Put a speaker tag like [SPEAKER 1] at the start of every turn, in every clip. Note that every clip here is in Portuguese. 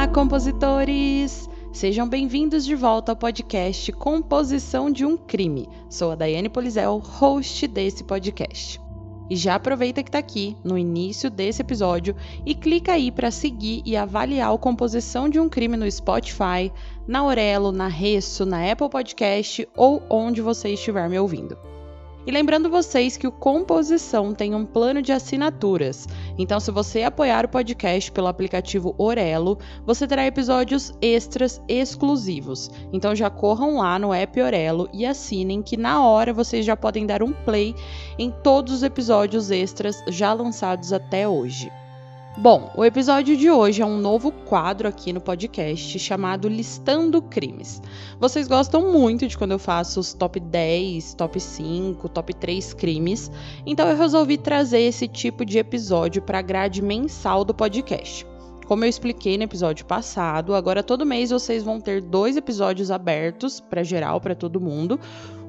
[SPEAKER 1] Olá, compositores! Sejam bem-vindos de volta ao podcast Composição de um Crime. Sou a Daiane Polizel, host desse podcast. E já aproveita que está aqui no início desse episódio e clica aí para seguir e avaliar a composição de um crime no Spotify, na Aurelo, na Resso, na Apple Podcast ou onde você estiver me ouvindo. E lembrando vocês que o Composição tem um plano de assinaturas. Então, se você apoiar o podcast pelo aplicativo Orelo, você terá episódios extras exclusivos. Então, já corram lá no app Orelo e assinem que na hora vocês já podem dar um play em todos os episódios extras já lançados até hoje. Bom, o episódio de hoje é um novo quadro aqui no podcast chamado Listando Crimes. Vocês gostam muito de quando eu faço os top 10, top 5, top 3 crimes, então eu resolvi trazer esse tipo de episódio para a grade mensal do podcast. Como eu expliquei no episódio passado, agora todo mês vocês vão ter dois episódios abertos para geral, para todo mundo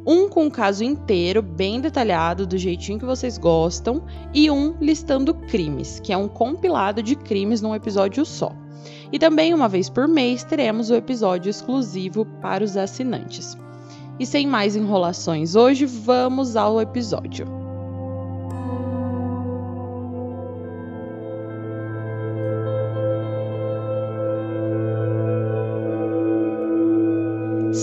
[SPEAKER 1] um com o caso inteiro, bem detalhado, do jeitinho que vocês gostam, e um listando crimes, que é um compilado de crimes num episódio só. E também, uma vez por mês, teremos o episódio exclusivo para os assinantes. E sem mais enrolações, hoje vamos ao episódio.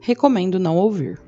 [SPEAKER 1] recomendo não ouvir.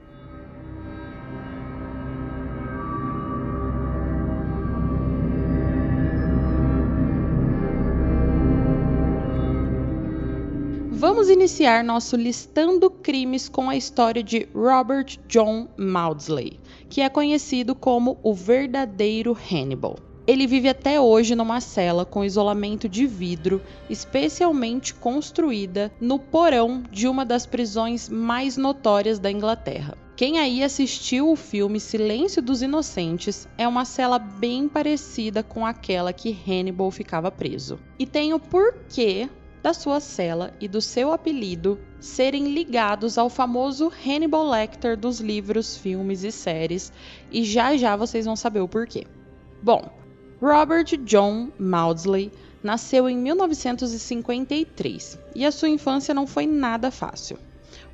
[SPEAKER 1] Vamos iniciar nosso listando crimes com a história de Robert John Maudsley, que é conhecido como o verdadeiro Hannibal. Ele vive até hoje numa cela com isolamento de vidro, especialmente construída no porão de uma das prisões mais notórias da Inglaterra. Quem aí assistiu o filme Silêncio dos Inocentes é uma cela bem parecida com aquela que Hannibal ficava preso. E tem o porquê da sua cela e do seu apelido serem ligados ao famoso Hannibal Lecter dos livros, filmes e séries, e já já vocês vão saber o porquê. Bom, Robert John Maudsley nasceu em 1953 e a sua infância não foi nada fácil.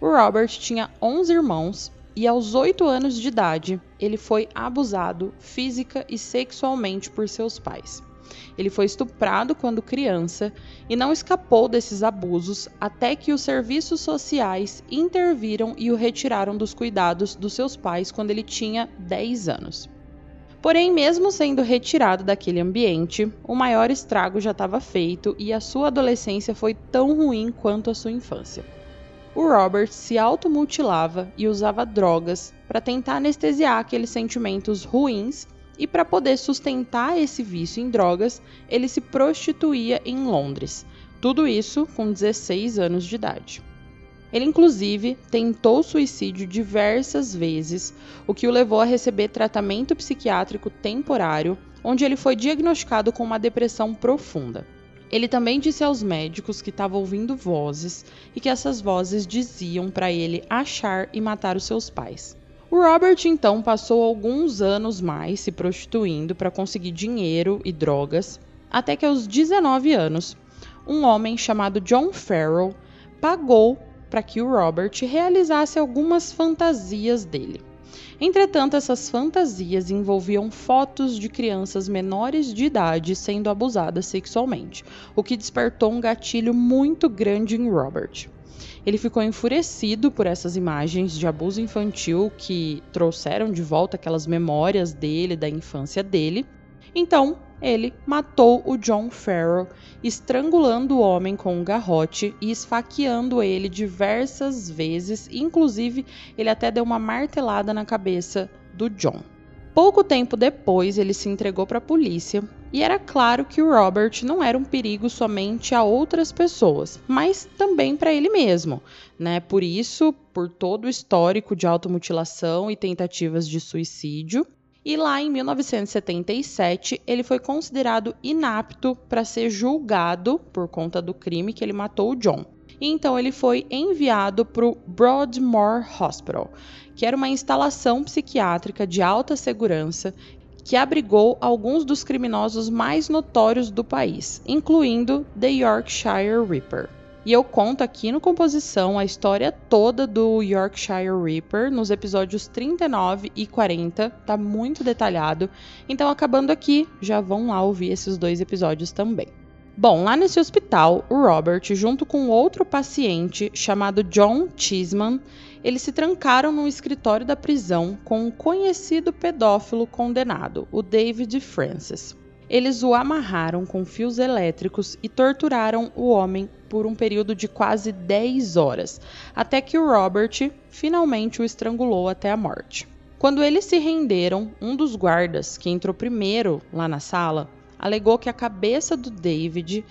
[SPEAKER 1] O Robert tinha 11 irmãos e aos 8 anos de idade ele foi abusado física e sexualmente por seus pais. Ele foi estuprado quando criança e não escapou desses abusos até que os serviços sociais interviram e o retiraram dos cuidados dos seus pais quando ele tinha 10 anos. Porém, mesmo sendo retirado daquele ambiente, o maior estrago já estava feito e a sua adolescência foi tão ruim quanto a sua infância. O Robert se automutilava e usava drogas para tentar anestesiar aqueles sentimentos ruins e para poder sustentar esse vício em drogas, ele se prostituía em Londres. Tudo isso com 16 anos de idade. Ele, inclusive, tentou suicídio diversas vezes, o que o levou a receber tratamento psiquiátrico temporário, onde ele foi diagnosticado com uma depressão profunda. Ele também disse aos médicos que estava ouvindo vozes e que essas vozes diziam para ele achar e matar os seus pais. O Robert então passou alguns anos mais se prostituindo para conseguir dinheiro e drogas, até que aos 19 anos, um homem chamado John Farrell pagou para que o Robert realizasse algumas fantasias dele. Entretanto, essas fantasias envolviam fotos de crianças menores de idade sendo abusadas sexualmente, o que despertou um gatilho muito grande em Robert. Ele ficou enfurecido por essas imagens de abuso infantil que trouxeram de volta aquelas memórias dele, da infância dele. Então, ele matou o John Farrell, estrangulando o homem com um garrote e esfaqueando ele diversas vezes, inclusive ele até deu uma martelada na cabeça do John. Pouco tempo depois, ele se entregou para a polícia e era claro que o Robert não era um perigo somente a outras pessoas, mas também para ele mesmo, né? Por isso, por todo o histórico de automutilação e tentativas de suicídio, e lá em 1977 ele foi considerado inapto para ser julgado por conta do crime que ele matou o John. Então ele foi enviado para o Broadmoor Hospital, que era uma instalação psiquiátrica de alta segurança que abrigou alguns dos criminosos mais notórios do país, incluindo The Yorkshire Ripper. E eu conto aqui no Composição a história toda do Yorkshire Ripper nos episódios 39 e 40, tá muito detalhado. Então, acabando aqui, já vão lá ouvir esses dois episódios também. Bom, lá nesse hospital, o Robert, junto com outro paciente chamado John Cheeseman, eles se trancaram no escritório da prisão com um conhecido pedófilo condenado, o David Francis. Eles o amarraram com fios elétricos e torturaram o homem por um período de quase 10 horas, até que o Robert finalmente o estrangulou até a morte. Quando eles se renderam, um dos guardas, que entrou primeiro lá na sala, alegou que a cabeça do David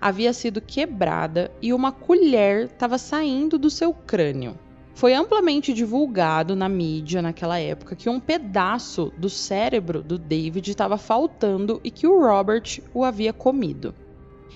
[SPEAKER 1] havia sido quebrada e uma colher estava saindo do seu crânio. Foi amplamente divulgado na mídia naquela época que um pedaço do cérebro do David estava faltando e que o Robert o havia comido.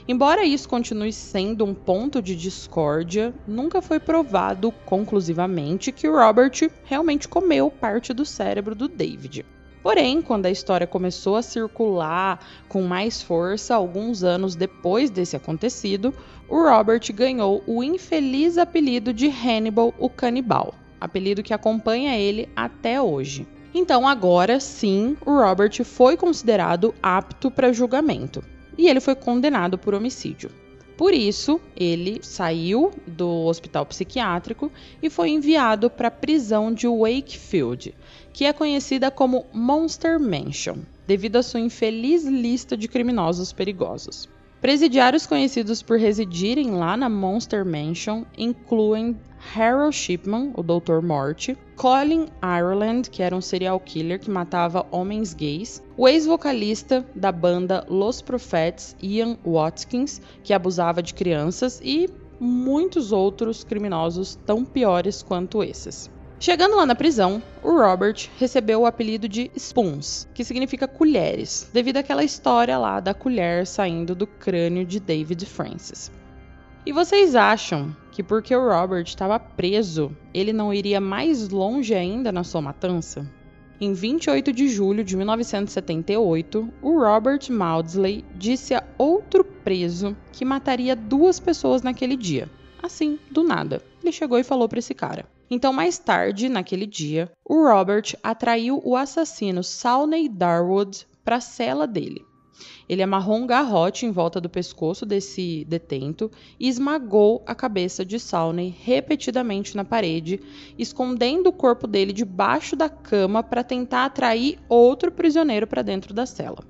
[SPEAKER 1] Embora isso continue sendo um ponto de discórdia, nunca foi provado conclusivamente que o Robert realmente comeu parte do cérebro do David. Porém, quando a história começou a circular com mais força alguns anos depois desse acontecido, o Robert ganhou o infeliz apelido de Hannibal o Canibal, apelido que acompanha ele até hoje. Então, agora sim, o Robert foi considerado apto para julgamento e ele foi condenado por homicídio. Por isso, ele saiu do hospital psiquiátrico e foi enviado para a prisão de Wakefield, que é conhecida como Monster Mansion, devido à sua infeliz lista de criminosos perigosos. Presidiários conhecidos por residirem lá na Monster Mansion incluem Harold Shipman, o Dr. Morte, Colin Ireland, que era um serial killer que matava homens gays, o ex-vocalista da banda Los Prophets, Ian Watkins, que abusava de crianças, e muitos outros criminosos tão piores quanto esses. Chegando lá na prisão, o Robert recebeu o apelido de Spoons, que significa colheres, devido àquela história lá da colher saindo do crânio de David Francis. E vocês acham que porque o Robert estava preso, ele não iria mais longe ainda na sua matança? Em 28 de julho de 1978, o Robert Maudsley disse a outro preso que mataria duas pessoas naquele dia. Assim, do nada. Ele chegou e falou para esse cara: então, mais tarde, naquele dia, o Robert atraiu o assassino Sawney Darwood para a cela dele. Ele amarrou um garrote em volta do pescoço desse detento e esmagou a cabeça de Sawney repetidamente na parede, escondendo o corpo dele debaixo da cama para tentar atrair outro prisioneiro para dentro da cela.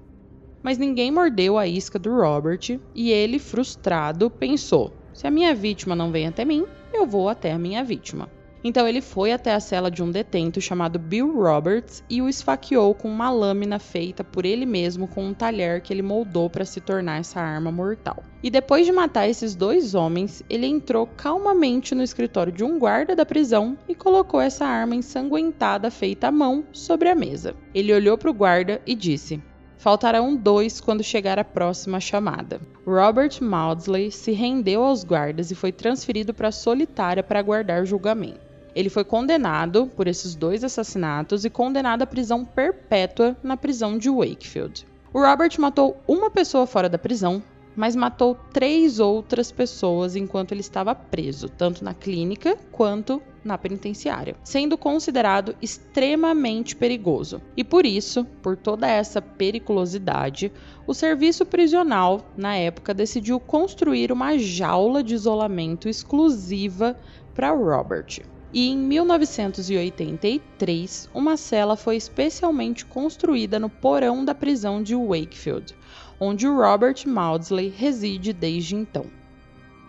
[SPEAKER 1] Mas ninguém mordeu a isca do Robert e ele, frustrado, pensou: se a minha vítima não vem até mim, eu vou até a minha vítima. Então ele foi até a cela de um detento chamado Bill Roberts e o esfaqueou com uma lâmina feita por ele mesmo com um talher que ele moldou para se tornar essa arma mortal. E depois de matar esses dois homens, ele entrou calmamente no escritório de um guarda da prisão e colocou essa arma ensanguentada feita à mão sobre a mesa. Ele olhou para o guarda e disse: Faltarão dois quando chegar a próxima chamada. Robert Maudsley se rendeu aos guardas e foi transferido para solitária para aguardar julgamento. Ele foi condenado por esses dois assassinatos e condenado à prisão perpétua na prisão de Wakefield. O Robert matou uma pessoa fora da prisão, mas matou três outras pessoas enquanto ele estava preso, tanto na clínica quanto na penitenciária, sendo considerado extremamente perigoso. E por isso, por toda essa periculosidade, o serviço prisional, na época, decidiu construir uma jaula de isolamento exclusiva para Robert e em 1983 uma cela foi especialmente construída no porão da prisão de Wakefield, onde o Robert Maudsley reside desde então.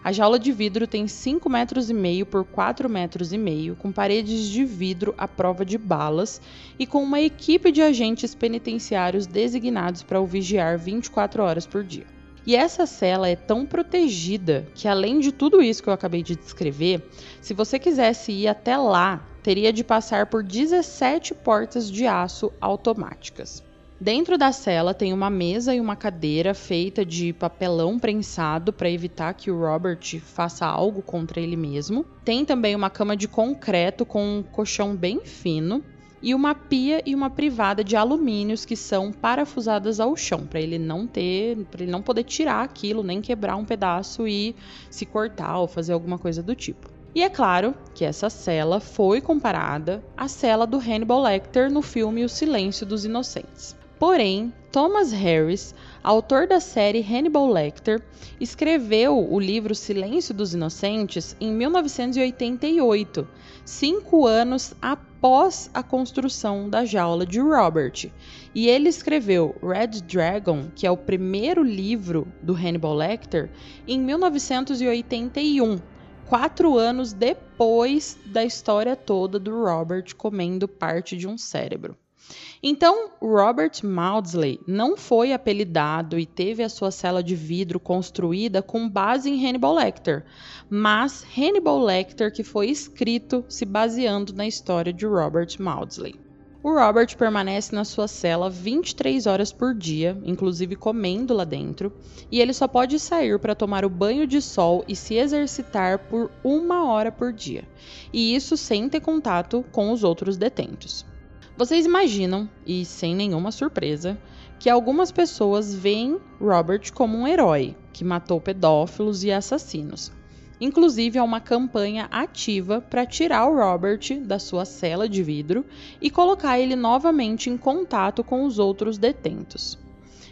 [SPEAKER 1] A jaula de vidro tem 5 metros e meio por 4 metros e meio, com paredes de vidro à prova de balas e com uma equipe de agentes penitenciários designados para o vigiar 24 horas por dia. E essa cela é tão protegida que, além de tudo isso que eu acabei de descrever, se você quisesse ir até lá, teria de passar por 17 portas de aço automáticas. Dentro da cela tem uma mesa e uma cadeira feita de papelão prensado para evitar que o Robert faça algo contra ele mesmo. Tem também uma cama de concreto com um colchão bem fino e uma pia e uma privada de alumínios que são parafusadas ao chão para ele não ter, para ele não poder tirar aquilo, nem quebrar um pedaço e se cortar ou fazer alguma coisa do tipo. E é claro que essa cela foi comparada à cela do Hannibal Lecter no filme O Silêncio dos Inocentes. Porém, Thomas Harris, autor da série Hannibal Lecter, escreveu o livro Silêncio dos Inocentes em 1988, cinco anos após a construção da jaula de Robert. E ele escreveu Red Dragon, que é o primeiro livro do Hannibal Lecter, em 1981, quatro anos depois da história toda do Robert comendo parte de um cérebro. Então, Robert Maudsley não foi apelidado e teve a sua cela de vidro construída com base em Hannibal Lecter, mas Hannibal Lecter que foi escrito se baseando na história de Robert Maudsley. O Robert permanece na sua cela 23 horas por dia, inclusive comendo lá dentro, e ele só pode sair para tomar o banho de sol e se exercitar por uma hora por dia, e isso sem ter contato com os outros detentos. Vocês imaginam, e sem nenhuma surpresa, que algumas pessoas veem Robert como um herói que matou pedófilos e assassinos. Inclusive, há uma campanha ativa para tirar o Robert da sua cela de vidro e colocar ele novamente em contato com os outros detentos.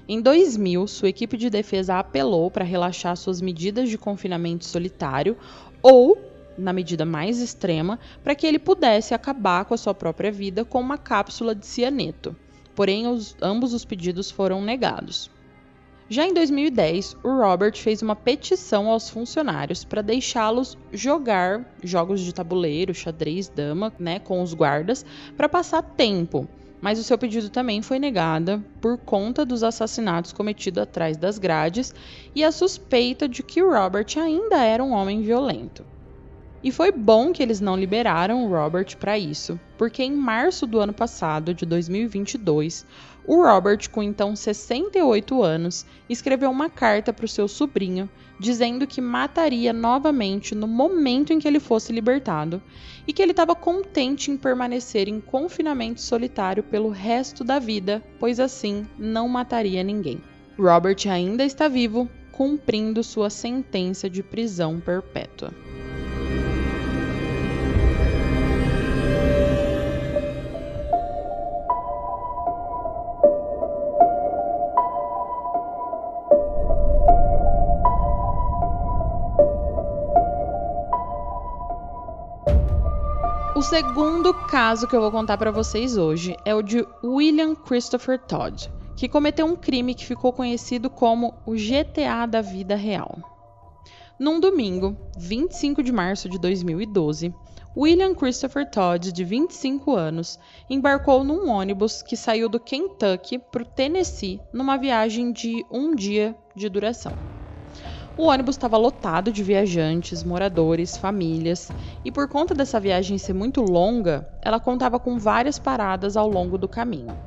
[SPEAKER 1] Em 2000, sua equipe de defesa apelou para relaxar suas medidas de confinamento solitário ou na medida mais extrema, para que ele pudesse acabar com a sua própria vida com uma cápsula de cianeto. Porém, os, ambos os pedidos foram negados. Já em 2010, o Robert fez uma petição aos funcionários para deixá-los jogar jogos de tabuleiro, xadrez, dama, né, com os guardas, para passar tempo. Mas o seu pedido também foi negado por conta dos assassinatos cometidos atrás das grades e a suspeita de que Robert ainda era um homem violento. E foi bom que eles não liberaram o Robert para isso, porque em março do ano passado, de 2022, o Robert, com então 68 anos, escreveu uma carta para o seu sobrinho dizendo que mataria novamente no momento em que ele fosse libertado e que ele estava contente em permanecer em confinamento solitário pelo resto da vida, pois assim não mataria ninguém. Robert ainda está vivo, cumprindo sua sentença de prisão perpétua. Segundo caso que eu vou contar para vocês hoje é o de William Christopher Todd, que cometeu um crime que ficou conhecido como o GTA da vida real. Num domingo, 25 de março de 2012, William Christopher Todd, de 25 anos, embarcou num ônibus que saiu do Kentucky para o Tennessee numa viagem de um dia de duração. O ônibus estava lotado de viajantes, moradores, famílias, e por conta dessa viagem ser muito longa, ela contava com várias paradas ao longo do caminho.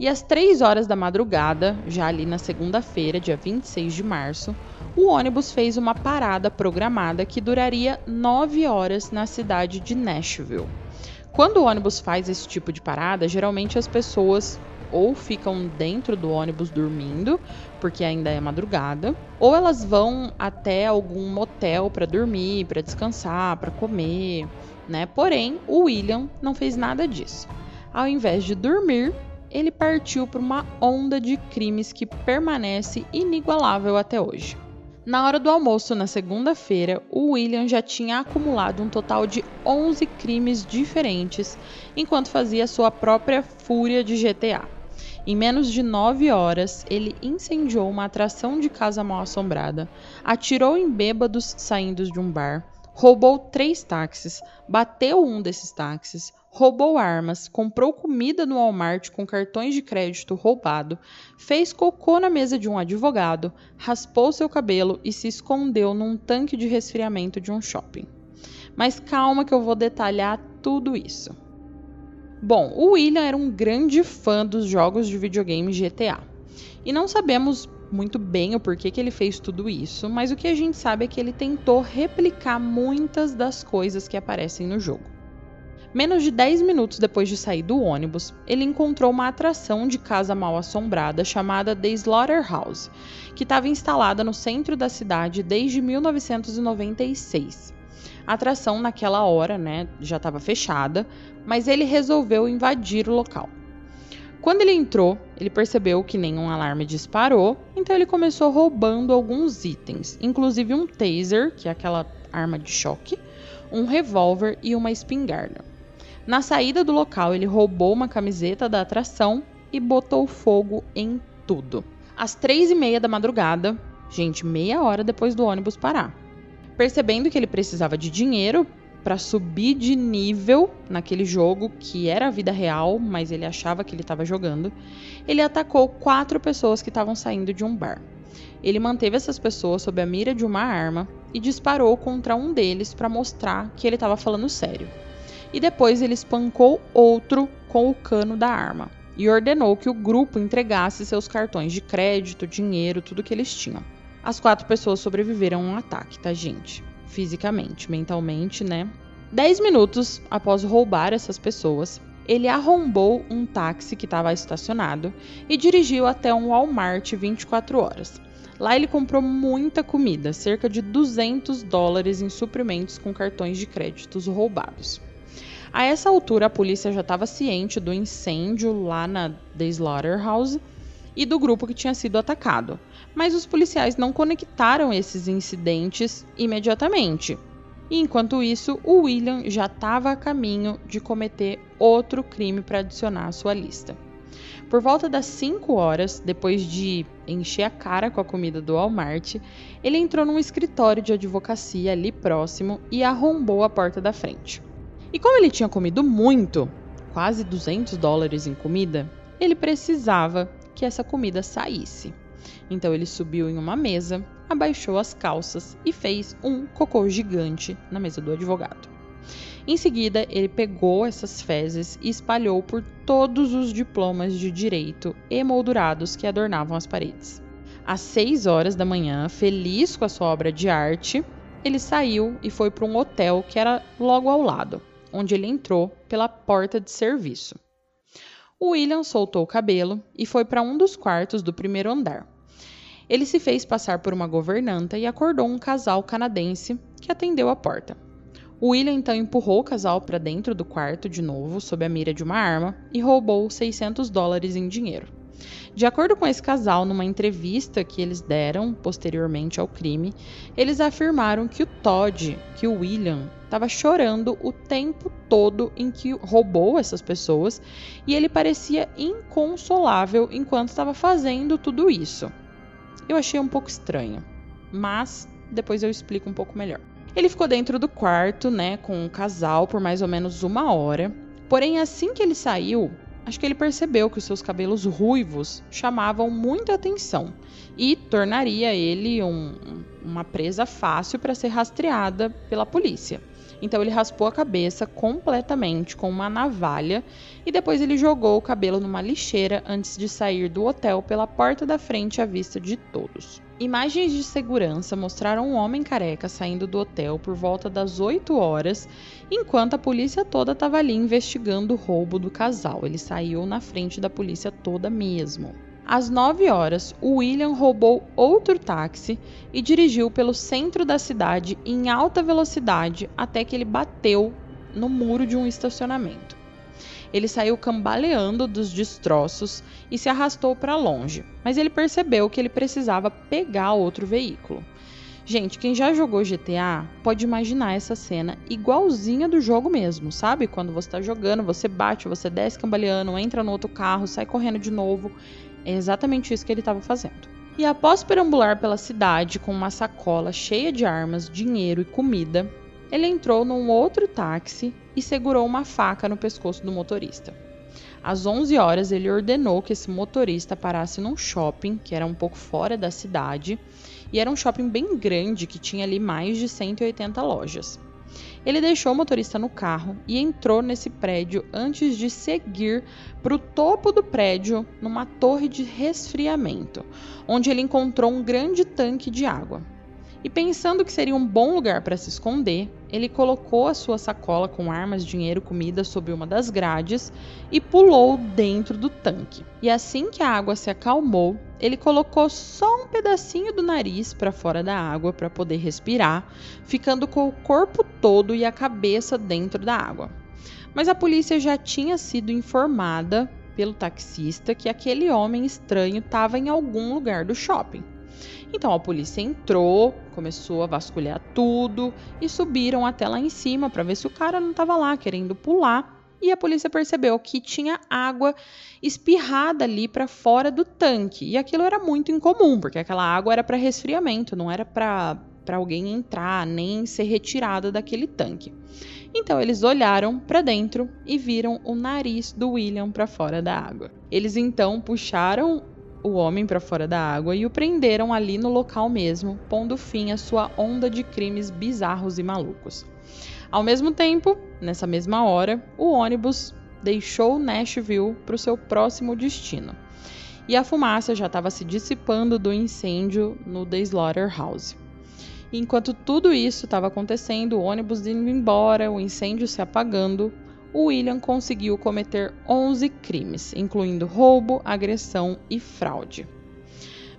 [SPEAKER 1] E às 3 horas da madrugada, já ali na segunda-feira, dia 26 de março, o ônibus fez uma parada programada que duraria 9 horas na cidade de Nashville. Quando o ônibus faz esse tipo de parada, geralmente as pessoas ou ficam dentro do ônibus dormindo, porque ainda é madrugada, ou elas vão até algum motel para dormir, para descansar, para comer, né? Porém, o William não fez nada disso. Ao invés de dormir, ele partiu para uma onda de crimes que permanece inigualável até hoje. Na hora do almoço, na segunda-feira, o William já tinha acumulado um total de 11 crimes diferentes enquanto fazia sua própria fúria de GTA. Em menos de nove horas, ele incendiou uma atração de casa mal assombrada, atirou em bêbados saindo de um bar, roubou três táxis, bateu um desses táxis, roubou armas, comprou comida no Walmart com cartões de crédito roubado, fez cocô na mesa de um advogado, raspou seu cabelo e se escondeu num tanque de resfriamento de um shopping. Mas calma que eu vou detalhar tudo isso. Bom, o William era um grande fã dos jogos de videogame GTA. E não sabemos muito bem o porquê que ele fez tudo isso, mas o que a gente sabe é que ele tentou replicar muitas das coisas que aparecem no jogo. Menos de 10 minutos depois de sair do ônibus, ele encontrou uma atração de casa mal assombrada chamada The Slaughterhouse, que estava instalada no centro da cidade desde 1996. A atração naquela hora, né, já estava fechada, mas ele resolveu invadir o local. Quando ele entrou, ele percebeu que nenhum alarme disparou, então ele começou roubando alguns itens, inclusive um taser, que é aquela arma de choque, um revólver e uma espingarda. Na saída do local, ele roubou uma camiseta da atração e botou fogo em tudo. Às três e meia da madrugada, gente, meia hora depois do ônibus parar. Percebendo que ele precisava de dinheiro para subir de nível naquele jogo que era a vida real, mas ele achava que ele estava jogando, ele atacou quatro pessoas que estavam saindo de um bar. Ele manteve essas pessoas sob a mira de uma arma e disparou contra um deles para mostrar que ele estava falando sério. E depois ele espancou outro com o cano da arma e ordenou que o grupo entregasse seus cartões de crédito, dinheiro, tudo que eles tinham. As quatro pessoas sobreviveram a um ataque, tá, gente? Fisicamente, mentalmente, né? Dez minutos após roubar essas pessoas, ele arrombou um táxi que estava estacionado e dirigiu até um Walmart 24 horas. Lá ele comprou muita comida, cerca de 200 dólares em suprimentos com cartões de créditos roubados. A essa altura, a polícia já estava ciente do incêndio lá na The Slaughterhouse e do grupo que tinha sido atacado mas os policiais não conectaram esses incidentes imediatamente. Enquanto isso, o William já estava a caminho de cometer outro crime para adicionar à sua lista. Por volta das 5 horas, depois de encher a cara com a comida do Walmart, ele entrou num escritório de advocacia ali próximo e arrombou a porta da frente. E como ele tinha comido muito, quase 200 dólares em comida, ele precisava que essa comida saísse. Então ele subiu em uma mesa, abaixou as calças e fez um cocô gigante na mesa do advogado. Em seguida, ele pegou essas fezes e espalhou por todos os diplomas de direito emoldurados que adornavam as paredes. Às seis horas da manhã, feliz com a sua obra de arte, ele saiu e foi para um hotel que era logo ao lado, onde ele entrou pela porta de serviço. O William soltou o cabelo e foi para um dos quartos do primeiro andar. Ele se fez passar por uma governanta e acordou um casal canadense que atendeu a porta. O William então empurrou o casal para dentro do quarto de novo, sob a mira de uma arma, e roubou 600 dólares em dinheiro. De acordo com esse casal, numa entrevista que eles deram posteriormente ao crime, eles afirmaram que o Todd, que o William, estava chorando o tempo todo em que roubou essas pessoas e ele parecia inconsolável enquanto estava fazendo tudo isso. Eu achei um pouco estranho, mas depois eu explico um pouco melhor. Ele ficou dentro do quarto, né, com o casal por mais ou menos uma hora. Porém, assim que ele saiu, acho que ele percebeu que os seus cabelos ruivos chamavam muita atenção e tornaria ele um, uma presa fácil para ser rastreada pela polícia. Então ele raspou a cabeça completamente com uma navalha e depois ele jogou o cabelo numa lixeira antes de sair do hotel pela porta da frente à vista de todos. Imagens de segurança mostraram um homem careca saindo do hotel por volta das 8 horas, enquanto a polícia toda estava ali investigando o roubo do casal. Ele saiu na frente da polícia toda mesmo. Às 9 horas, William roubou outro táxi e dirigiu pelo centro da cidade em alta velocidade até que ele bateu no muro de um estacionamento. Ele saiu cambaleando dos destroços e se arrastou para longe, mas ele percebeu que ele precisava pegar outro veículo. Gente, quem já jogou GTA pode imaginar essa cena igualzinha do jogo mesmo, sabe? Quando você tá jogando, você bate, você desce cambaleando, entra no outro carro, sai correndo de novo. É exatamente isso que ele estava fazendo. E após perambular pela cidade com uma sacola cheia de armas, dinheiro e comida, ele entrou num outro táxi e segurou uma faca no pescoço do motorista. Às 11 horas, ele ordenou que esse motorista parasse num shopping, que era um pouco fora da cidade, e era um shopping bem grande que tinha ali mais de 180 lojas. Ele deixou o motorista no carro e entrou nesse prédio antes de seguir para o topo do prédio numa torre de resfriamento, onde ele encontrou um grande tanque de água. E pensando que seria um bom lugar para se esconder, ele colocou a sua sacola com armas, dinheiro, comida sobre uma das grades e pulou dentro do tanque. E assim que a água se acalmou, ele colocou só um pedacinho do nariz para fora da água para poder respirar, ficando com o corpo todo e a cabeça dentro da água. Mas a polícia já tinha sido informada pelo taxista que aquele homem estranho estava em algum lugar do shopping. Então a polícia entrou, começou a vasculhar tudo e subiram até lá em cima para ver se o cara não estava lá querendo pular. E a polícia percebeu que tinha água espirrada ali para fora do tanque. E aquilo era muito incomum, porque aquela água era para resfriamento, não era para alguém entrar nem ser retirada daquele tanque. Então eles olharam para dentro e viram o nariz do William para fora da água. Eles então puxaram o homem para fora da água e o prenderam ali no local mesmo, pondo fim à sua onda de crimes bizarros e malucos. Ao mesmo tempo, nessa mesma hora, o ônibus deixou Nashville para o seu próximo destino. E a fumaça já estava se dissipando do incêndio no The Slaughterhouse. enquanto tudo isso estava acontecendo, o ônibus indo embora, o incêndio se apagando, William conseguiu cometer 11 crimes, incluindo roubo, agressão e fraude.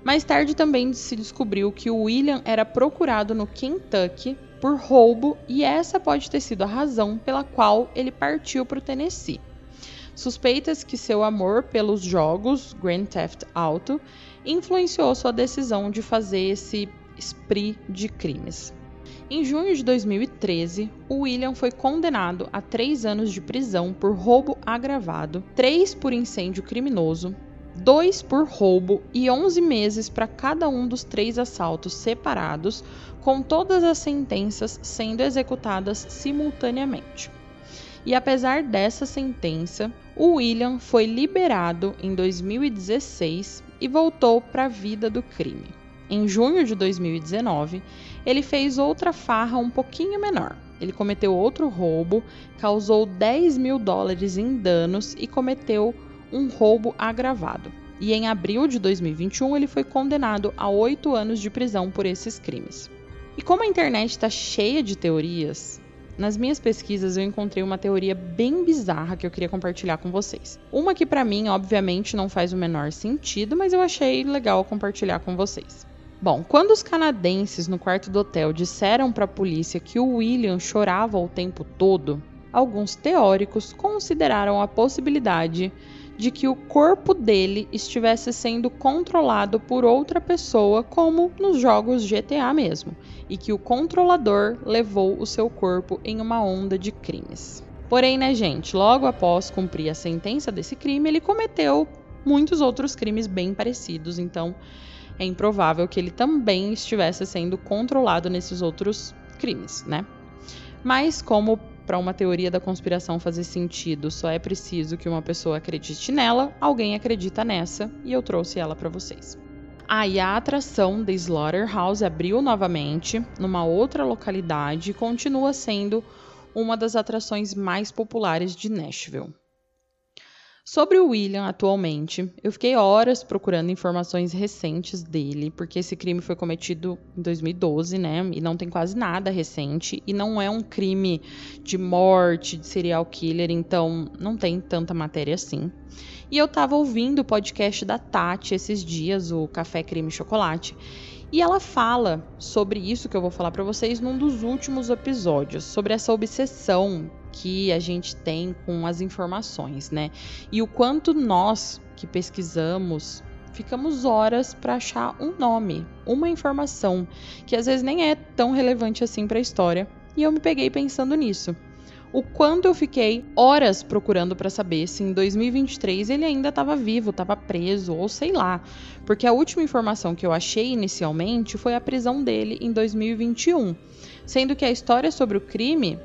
[SPEAKER 1] Mais tarde também se descobriu que o William era procurado no Kentucky por roubo e essa pode ter sido a razão pela qual ele partiu para o Tennessee. Suspeitas que seu amor pelos jogos Grand Theft Auto influenciou sua decisão de fazer esse spree de crimes. Em junho de 2013, o William foi condenado a três anos de prisão por roubo agravado, três por incêndio criminoso, dois por roubo e 11 meses para cada um dos três assaltos separados, com todas as sentenças sendo executadas simultaneamente. E apesar dessa sentença, o William foi liberado em 2016 e voltou para a vida do crime. Em junho de 2019, ele fez outra farra um pouquinho menor. Ele cometeu outro roubo, causou 10 mil dólares em danos e cometeu um roubo agravado. E em abril de 2021, ele foi condenado a oito anos de prisão por esses crimes. E como a internet está cheia de teorias, nas minhas pesquisas eu encontrei uma teoria bem bizarra que eu queria compartilhar com vocês. Uma que para mim, obviamente, não faz o menor sentido, mas eu achei legal compartilhar com vocês. Bom, quando os canadenses no quarto do hotel disseram para a polícia que o William chorava o tempo todo, alguns teóricos consideraram a possibilidade de que o corpo dele estivesse sendo controlado por outra pessoa, como nos jogos GTA mesmo, e que o controlador levou o seu corpo em uma onda de crimes. Porém, né, gente, logo após cumprir a sentença desse crime, ele cometeu muitos outros crimes bem parecidos, então é improvável que ele também estivesse sendo controlado nesses outros crimes, né? Mas como para uma teoria da conspiração fazer sentido, só é preciso que uma pessoa acredite nela, alguém acredita nessa e eu trouxe ela para vocês. Ah, e a atração The Slaughterhouse abriu novamente numa outra localidade e continua sendo uma das atrações mais populares de Nashville. Sobre o William atualmente, eu fiquei horas procurando informações recentes dele, porque esse crime foi cometido em 2012, né? E não tem quase nada recente. E não é um crime de morte, de serial killer, então não tem tanta matéria assim. E eu tava ouvindo o podcast da Tati esses dias, o Café Crime Chocolate. E ela fala sobre isso que eu vou falar para vocês num dos últimos episódios, sobre essa obsessão que a gente tem com as informações, né? E o quanto nós que pesquisamos ficamos horas para achar um nome, uma informação que às vezes nem é tão relevante assim para a história, e eu me peguei pensando nisso. O quanto eu fiquei horas procurando para saber se em 2023 ele ainda estava vivo, estava preso ou sei lá, porque a última informação que eu achei inicialmente foi a prisão dele em 2021, sendo que a história sobre o crime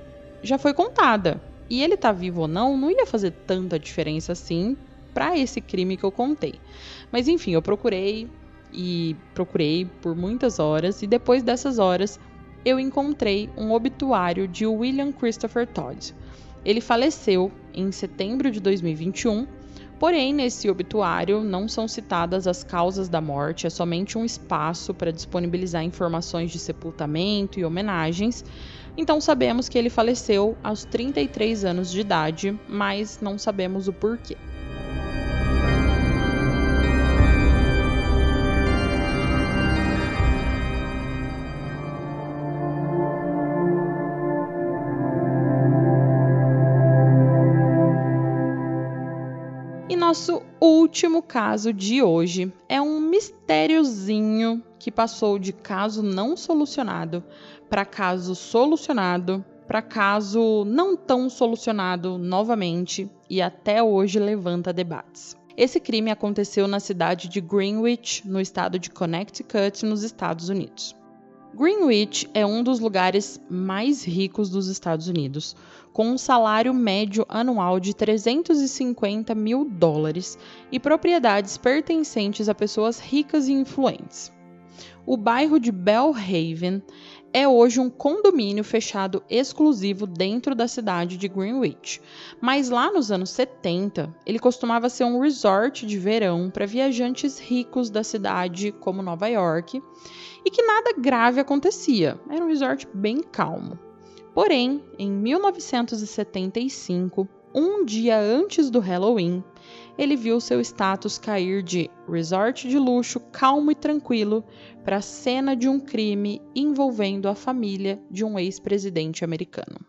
[SPEAKER 1] já foi contada. E ele tá vivo ou não não ia fazer tanta diferença assim para esse crime que eu contei. Mas enfim, eu procurei e procurei por muitas horas e depois dessas horas eu encontrei um obituário de William Christopher Todd. Ele faleceu em setembro de 2021, porém nesse obituário não são citadas as causas da morte, é somente um espaço para disponibilizar informações de sepultamento e homenagens. Então sabemos que ele faleceu aos 33 anos de idade, mas não sabemos o porquê. Nosso último caso de hoje é um mistériozinho que passou de caso não solucionado para caso solucionado para caso não tão solucionado novamente e até hoje levanta debates. Esse crime aconteceu na cidade de Greenwich, no estado de Connecticut, nos Estados Unidos. Greenwich é um dos lugares mais ricos dos Estados Unidos, com um salário médio anual de 350 mil dólares e propriedades pertencentes a pessoas ricas e influentes. O bairro de Bellhaven é hoje um condomínio fechado exclusivo dentro da cidade de Greenwich, mas lá nos anos 70 ele costumava ser um resort de verão para viajantes ricos da cidade, como Nova York, e que nada grave acontecia, era um resort bem calmo. Porém, em 1975, um dia antes do Halloween, ele viu seu status cair de resort de luxo calmo e tranquilo para a cena de um crime envolvendo a família de um ex-presidente americano.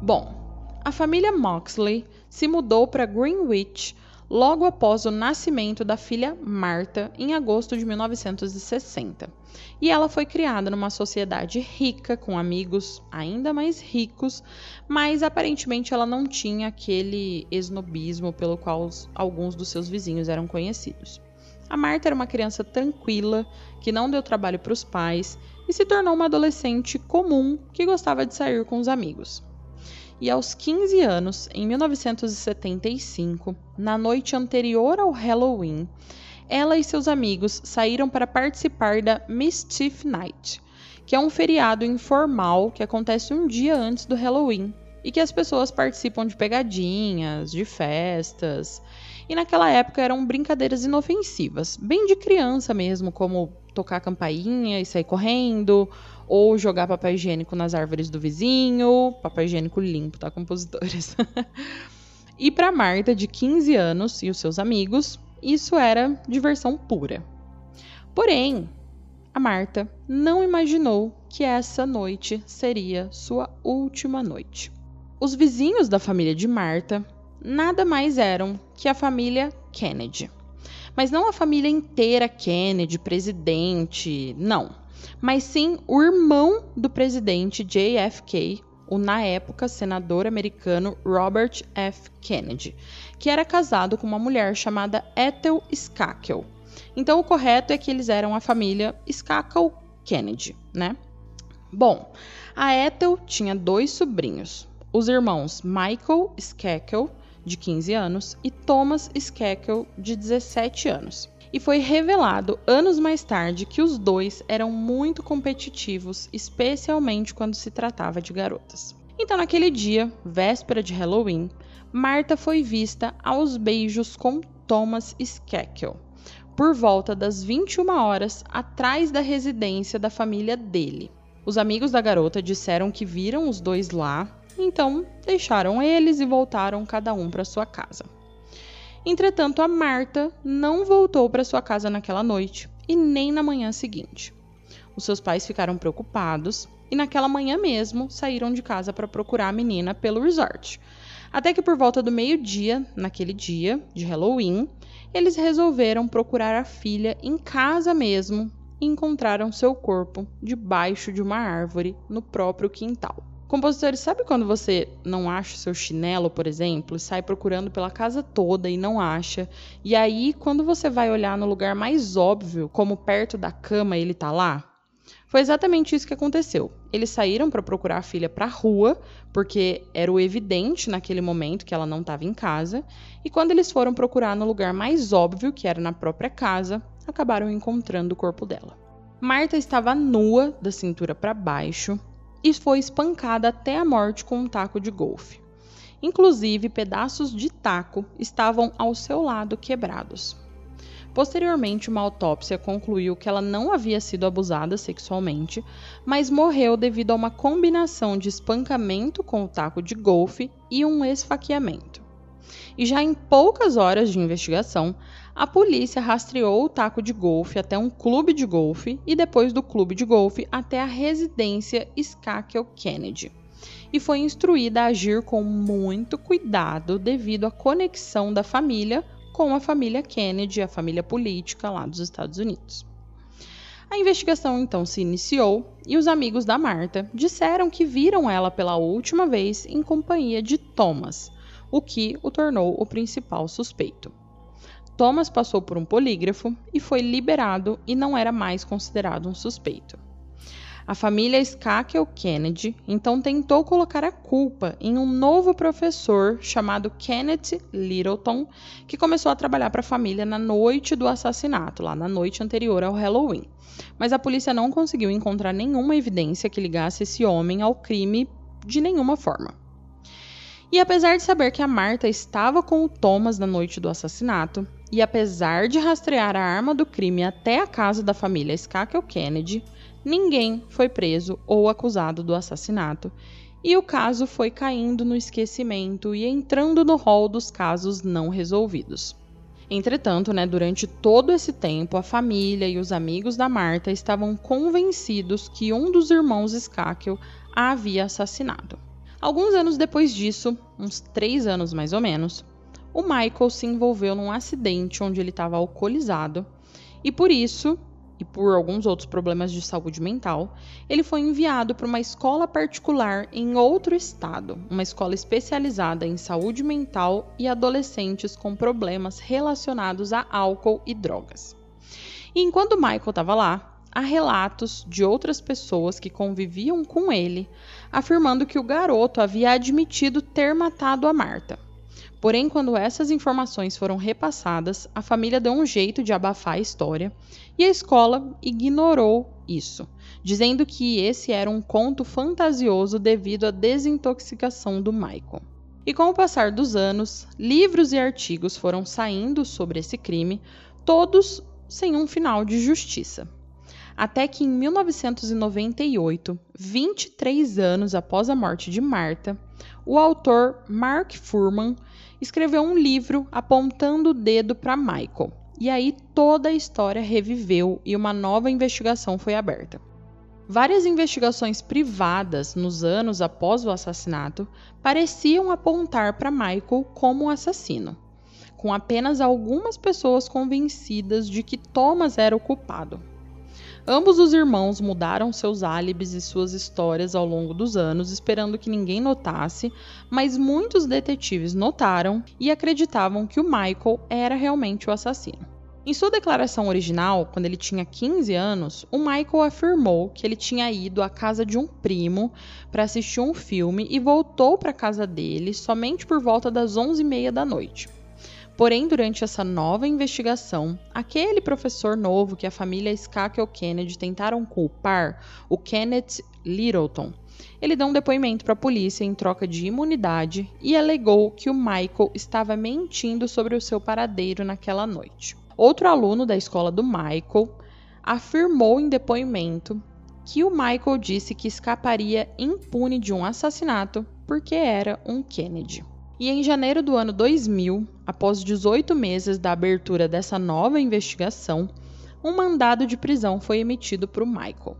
[SPEAKER 1] Bom, a família Moxley se mudou para Greenwich logo após o nascimento da filha Marta, em agosto de 1960. E ela foi criada numa sociedade rica, com amigos ainda mais ricos, mas aparentemente ela não tinha aquele esnobismo pelo qual alguns dos seus vizinhos eram conhecidos. A Marta era uma criança tranquila, que não deu trabalho para os pais e se tornou uma adolescente comum que gostava de sair com os amigos e aos 15 anos, em 1975, na noite anterior ao Halloween, ela e seus amigos saíram para participar da Mischief Night, que é um feriado informal que acontece um dia antes do Halloween e que as pessoas participam de pegadinhas, de festas. E naquela época eram brincadeiras inofensivas, bem de criança mesmo, como tocar campainha e sair correndo, ou jogar papel higiênico nas árvores do vizinho, papel higiênico limpo, tá, compositores? e para Marta, de 15 anos, e os seus amigos, isso era diversão pura. Porém, a Marta não imaginou que essa noite seria sua última noite. Os vizinhos da família de Marta nada mais eram que a família Kennedy. Mas não a família inteira Kennedy, presidente, não mas sim o irmão do presidente JFK, o na época senador americano Robert F. Kennedy, que era casado com uma mulher chamada Ethel Skakel. Então o correto é que eles eram a família Skakel Kennedy, né? Bom, a Ethel tinha dois sobrinhos, os irmãos Michael Skakel, de 15 anos, e Thomas Skakel, de 17 anos e foi revelado anos mais tarde que os dois eram muito competitivos, especialmente quando se tratava de garotas. Então, naquele dia, véspera de Halloween, Marta foi vista aos beijos com Thomas Skeckel, por volta das 21 horas atrás da residência da família dele. Os amigos da garota disseram que viram os dois lá, então deixaram eles e voltaram cada um para sua casa. Entretanto, a Marta não voltou para sua casa naquela noite e nem na manhã seguinte. Os seus pais ficaram preocupados e naquela manhã mesmo saíram de casa para procurar a menina pelo resort. Até que por volta do meio-dia, naquele dia de Halloween, eles resolveram procurar a filha em casa mesmo e encontraram seu corpo debaixo de uma árvore no próprio quintal. Compositores, sabe quando você não acha o seu chinelo, por exemplo, e sai procurando pela casa toda e não acha? E aí, quando você vai olhar no lugar mais óbvio, como perto da cama, ele tá lá? Foi exatamente isso que aconteceu. Eles saíram para procurar a filha para a rua, porque era o evidente naquele momento que ela não estava em casa, e quando eles foram procurar no lugar mais óbvio, que era na própria casa, acabaram encontrando o corpo dela. Marta estava nua, da cintura para baixo, e foi espancada até a morte com um taco de golfe. Inclusive, pedaços de taco estavam ao seu lado quebrados. Posteriormente, uma autópsia concluiu que ela não havia sido abusada sexualmente, mas morreu devido a uma combinação de espancamento com o taco de golfe e um esfaqueamento. E já em poucas horas de investigação, a polícia rastreou o taco de golfe até um clube de golfe e depois do clube de golfe até a residência Skakel Kennedy. E foi instruída a agir com muito cuidado devido à conexão da família com a família Kennedy, a família política lá dos Estados Unidos. A investigação então se iniciou e os amigos da Marta disseram que viram ela pela última vez em companhia de Thomas, o que o tornou o principal suspeito. Thomas passou por um polígrafo e foi liberado e não era mais considerado um suspeito. A família Skakel Kennedy então tentou colocar a culpa em um novo professor chamado Kenneth Littleton, que começou a trabalhar para a família na noite do assassinato, lá na noite anterior ao Halloween. Mas a polícia não conseguiu encontrar nenhuma evidência que ligasse esse homem ao crime de nenhuma forma. E apesar de saber que a Marta estava com o Thomas na noite do assassinato, e apesar de rastrear a arma do crime até a casa da família Skakel Kennedy, ninguém foi preso ou acusado do assassinato, e o caso foi caindo no esquecimento e entrando no rol dos casos não resolvidos. Entretanto, né, durante todo esse tempo, a família e os amigos da Marta estavam convencidos que um dos irmãos Skakel a havia assassinado. Alguns anos depois disso, uns três anos mais ou menos, o Michael se envolveu num acidente onde ele estava alcoolizado e por isso, e por alguns outros problemas de saúde mental, ele foi enviado para uma escola particular em outro estado, uma escola especializada em saúde mental e adolescentes com problemas relacionados a álcool e drogas. E enquanto Michael estava lá, há relatos de outras pessoas que conviviam com ele afirmando que o garoto havia admitido ter matado a Marta. Porém, quando essas informações foram repassadas, a família deu um jeito de abafar a história e a escola ignorou isso, dizendo que esse era um conto fantasioso devido à desintoxicação do Michael. E com o passar dos anos, livros e artigos foram saindo sobre esse crime, todos sem um final de justiça. Até que em 1998, 23 anos após a morte de Marta, o autor Mark Furman escreveu um livro apontando o dedo para Michael. E aí toda a história reviveu e uma nova investigação foi aberta. Várias investigações privadas nos anos após o assassinato pareciam apontar para Michael como o assassino, com apenas algumas pessoas convencidas de que Thomas era o culpado. Ambos os irmãos mudaram seus álibis e suas histórias ao longo dos anos, esperando que ninguém notasse, mas muitos detetives notaram e acreditavam que o Michael era realmente o assassino. Em sua declaração original, quando ele tinha 15 anos, o Michael afirmou que ele tinha ido à casa de um primo para assistir um filme e voltou para a casa dele somente por volta das 11h30 da noite. Porém, durante essa nova investigação, aquele professor novo que a família Skakel Kennedy tentaram culpar, o Kenneth Littleton, ele deu um depoimento para a polícia em troca de imunidade e alegou que o Michael estava mentindo sobre o seu paradeiro naquela noite. Outro aluno da escola do Michael afirmou em depoimento que o Michael disse que escaparia impune de um assassinato porque era um Kennedy. E em janeiro do ano 2000, após 18 meses da abertura dessa nova investigação, um mandado de prisão foi emitido para o Michael.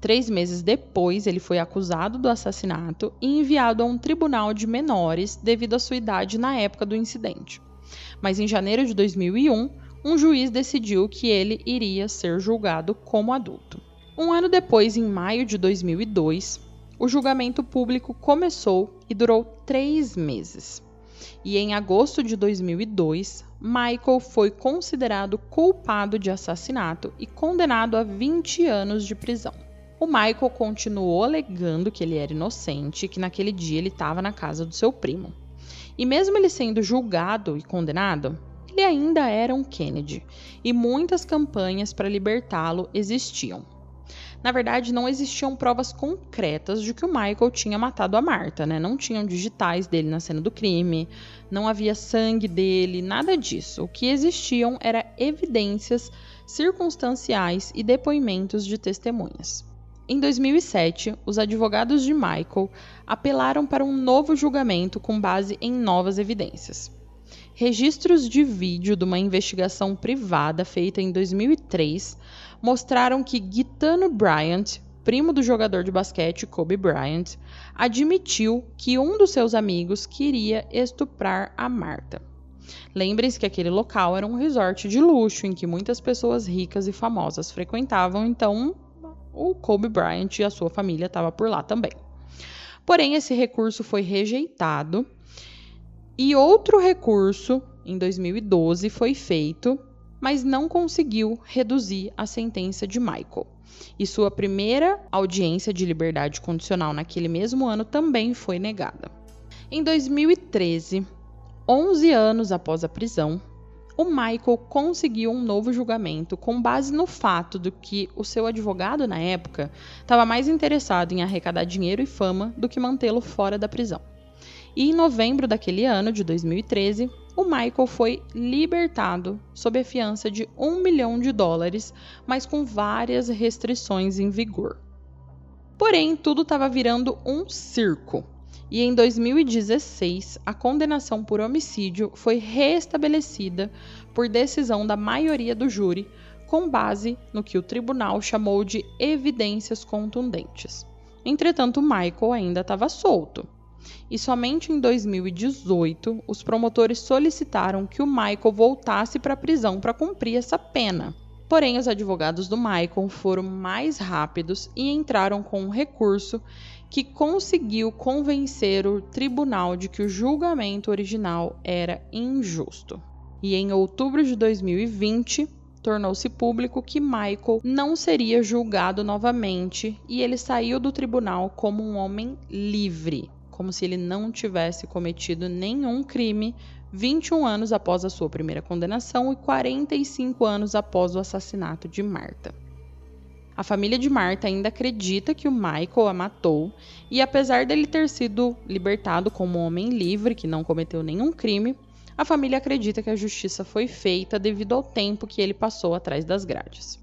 [SPEAKER 1] Três meses depois, ele foi acusado do assassinato e enviado a um tribunal de menores devido à sua idade na época do incidente. Mas em janeiro de 2001, um juiz decidiu que ele iria ser julgado como adulto. Um ano depois, em maio de 2002, o julgamento público começou e durou três meses. E em agosto de 2002, Michael foi considerado culpado de assassinato e condenado a 20 anos de prisão. O Michael continuou alegando que ele era inocente e que naquele dia ele estava na casa do seu primo. E mesmo ele sendo julgado e condenado, ele ainda era um Kennedy, e muitas campanhas para libertá-lo existiam. Na verdade, não existiam provas concretas de que o Michael tinha matado a Marta, né? Não tinham digitais dele na cena do crime, não havia sangue dele, nada disso. O que existiam era evidências circunstanciais e depoimentos de testemunhas. Em 2007, os advogados de Michael apelaram para um novo julgamento com base em novas evidências. Registros de vídeo de uma investigação privada feita em 2003 mostraram que Gitano Bryant, primo do jogador de basquete Kobe Bryant, admitiu que um dos seus amigos queria estuprar a Marta. Lembrem-se que aquele local era um resort de luxo em que muitas pessoas ricas e famosas frequentavam, então o Kobe Bryant e a sua família estavam por lá também. Porém, esse recurso foi rejeitado e outro recurso, em 2012, foi feito, mas não conseguiu reduzir a sentença de Michael. E sua primeira audiência de liberdade condicional naquele mesmo ano também foi negada. Em 2013, 11 anos após a prisão, o Michael conseguiu um novo julgamento com base no fato de que o seu advogado na época estava mais interessado em arrecadar dinheiro e fama do que mantê-lo fora da prisão. E em novembro daquele ano, de 2013, o Michael foi libertado sob a fiança de um milhão de dólares, mas com várias restrições em vigor. Porém, tudo estava virando um circo. E em 2016, a condenação por homicídio foi restabelecida por decisão da maioria do júri, com base no que o tribunal chamou de evidências contundentes. Entretanto, Michael ainda estava solto. E somente em 2018 os promotores solicitaram que o Michael voltasse para a prisão para cumprir essa pena. Porém, os advogados do Michael foram mais rápidos e entraram com um recurso que conseguiu convencer o tribunal de que o julgamento original era injusto. E em outubro de 2020, tornou-se público que Michael não seria julgado novamente e ele saiu do tribunal como um homem livre como se ele não tivesse cometido nenhum crime 21 anos após a sua primeira condenação e 45 anos após o assassinato de Marta. A família de Marta ainda acredita que o Michael a matou, e apesar dele ter sido libertado como homem livre que não cometeu nenhum crime, a família acredita que a justiça foi feita devido ao tempo que ele passou atrás das grades.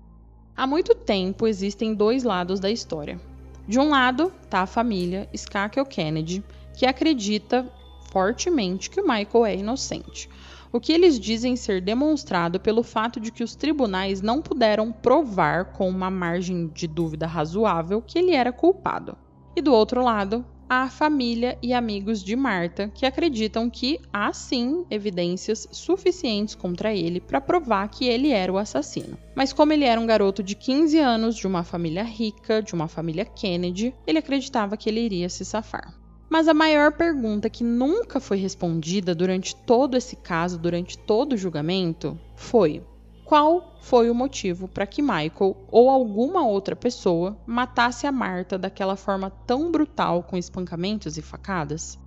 [SPEAKER 1] Há muito tempo existem dois lados da história. De um lado está a família Skakel Kennedy, que acredita fortemente que o Michael é inocente. O que eles dizem ser demonstrado pelo fato de que os tribunais não puderam provar com uma margem de dúvida razoável que ele era culpado. E do outro lado, a família e amigos de Marta que acreditam que há sim evidências suficientes contra ele para provar que ele era o assassino. Mas como ele era um garoto de 15 anos, de uma família rica, de uma família Kennedy, ele acreditava que ele iria se safar. Mas a maior pergunta que nunca foi respondida durante todo esse caso, durante todo o julgamento, foi: qual foi o motivo para que Michael ou alguma outra pessoa matasse a Marta daquela forma tão brutal com espancamentos e facadas?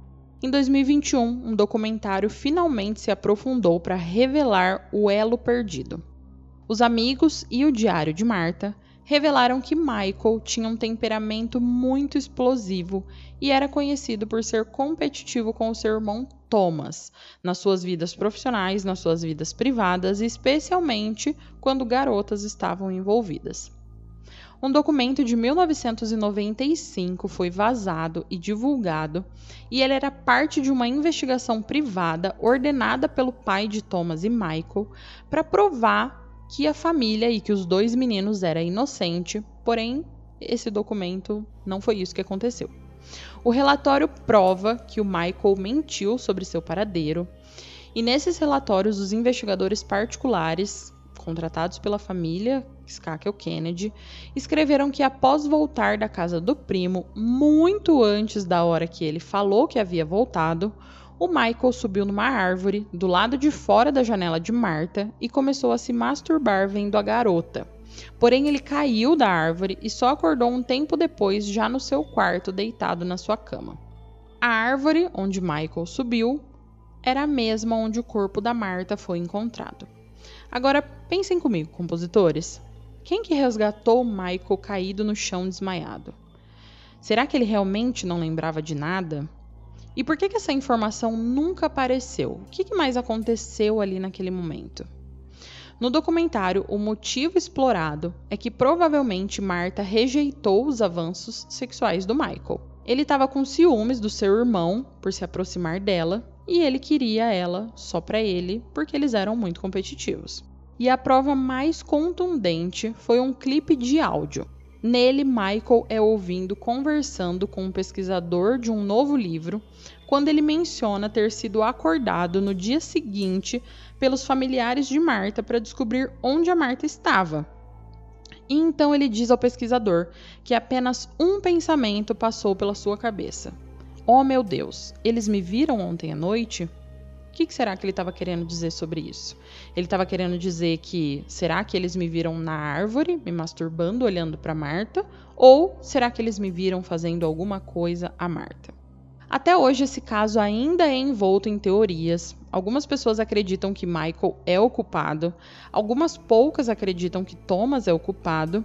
[SPEAKER 1] Em 2021, um documentário finalmente se aprofundou para revelar o elo perdido. Os amigos e o diário de Marta revelaram que Michael tinha um temperamento muito explosivo e era conhecido por ser competitivo com o seu irmão Thomas, nas suas vidas profissionais, nas suas vidas privadas, especialmente quando garotas estavam envolvidas. Um documento de 1995 foi vazado e divulgado, e ele era parte de uma investigação privada ordenada pelo pai de Thomas e Michael para provar que a família e que os dois meninos era inocente, porém esse documento não foi isso que aconteceu. O relatório prova que o Michael mentiu sobre seu paradeiro, e nesses relatórios, os investigadores particulares, contratados pela família Skakel Kennedy, escreveram que após voltar da casa do primo, muito antes da hora que ele falou que havia voltado, o Michael subiu numa árvore do lado de fora da janela de Marta e começou a se masturbar vendo a garota. Porém, ele caiu da árvore e só acordou um tempo depois, já no seu quarto, deitado na sua cama. A árvore onde Michael subiu era a mesma onde o corpo da Marta foi encontrado. Agora, pensem comigo, compositores. Quem que resgatou Michael caído no chão desmaiado? Será que ele realmente não lembrava de nada? E por que, que essa informação nunca apareceu? O que, que mais aconteceu ali naquele momento? No documentário, o motivo explorado é que provavelmente Marta rejeitou os avanços sexuais do Michael. Ele estava com ciúmes do seu irmão por se aproximar dela e ele queria ela só para ele porque eles eram muito competitivos. E a prova mais contundente foi um clipe de áudio Nele, Michael é ouvindo conversando com um pesquisador de um novo livro, quando ele menciona ter sido acordado no dia seguinte pelos familiares de Marta para descobrir onde a Marta estava. E então ele diz ao pesquisador que apenas um pensamento passou pela sua cabeça: Oh meu Deus, eles me viram ontem à noite? O que, será que ele estava querendo dizer sobre isso? Ele estava querendo dizer que será que eles me viram na árvore, me masturbando, olhando para Marta? Ou será que eles me viram fazendo alguma coisa a Marta? Até hoje, esse caso ainda é envolto em teorias. Algumas pessoas acreditam que Michael é o culpado, algumas poucas acreditam que Thomas é o culpado,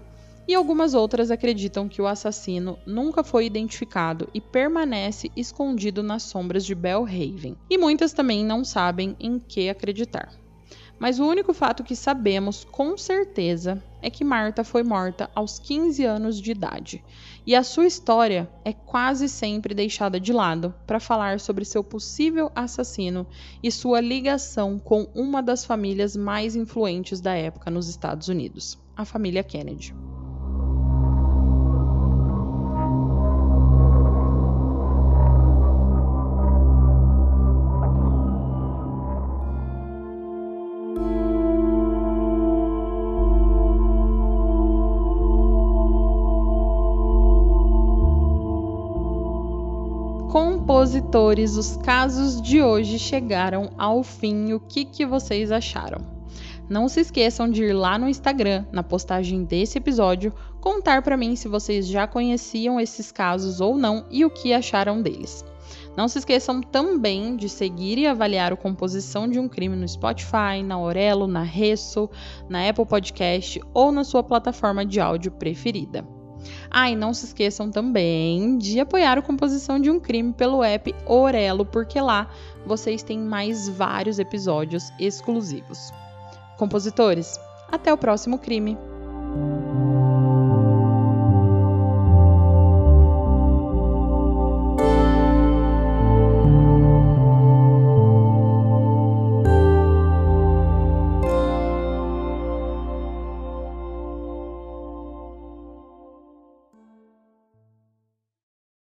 [SPEAKER 1] e algumas outras acreditam que o assassino nunca foi identificado e permanece escondido nas sombras de Belhaven. E muitas também não sabem em que acreditar. Mas o único fato que sabemos com certeza é que Marta foi morta aos 15 anos de idade, e a sua história é quase sempre deixada de lado para falar sobre seu possível assassino e sua ligação com uma das famílias mais influentes da época nos Estados Unidos, a família Kennedy. Compositores, os casos de hoje chegaram ao fim. O que, que vocês acharam? Não se esqueçam de ir lá no Instagram, na postagem desse episódio, contar para mim se vocês já conheciam esses casos ou não e o que acharam deles. Não se esqueçam também de seguir e avaliar a composição de um crime no Spotify, na Aurelo, na Resso, na Apple Podcast ou na sua plataforma de áudio preferida. Ah, e não se esqueçam também de apoiar a composição de um crime pelo app Orelo, porque lá vocês têm mais vários episódios exclusivos. Compositores, até o próximo crime!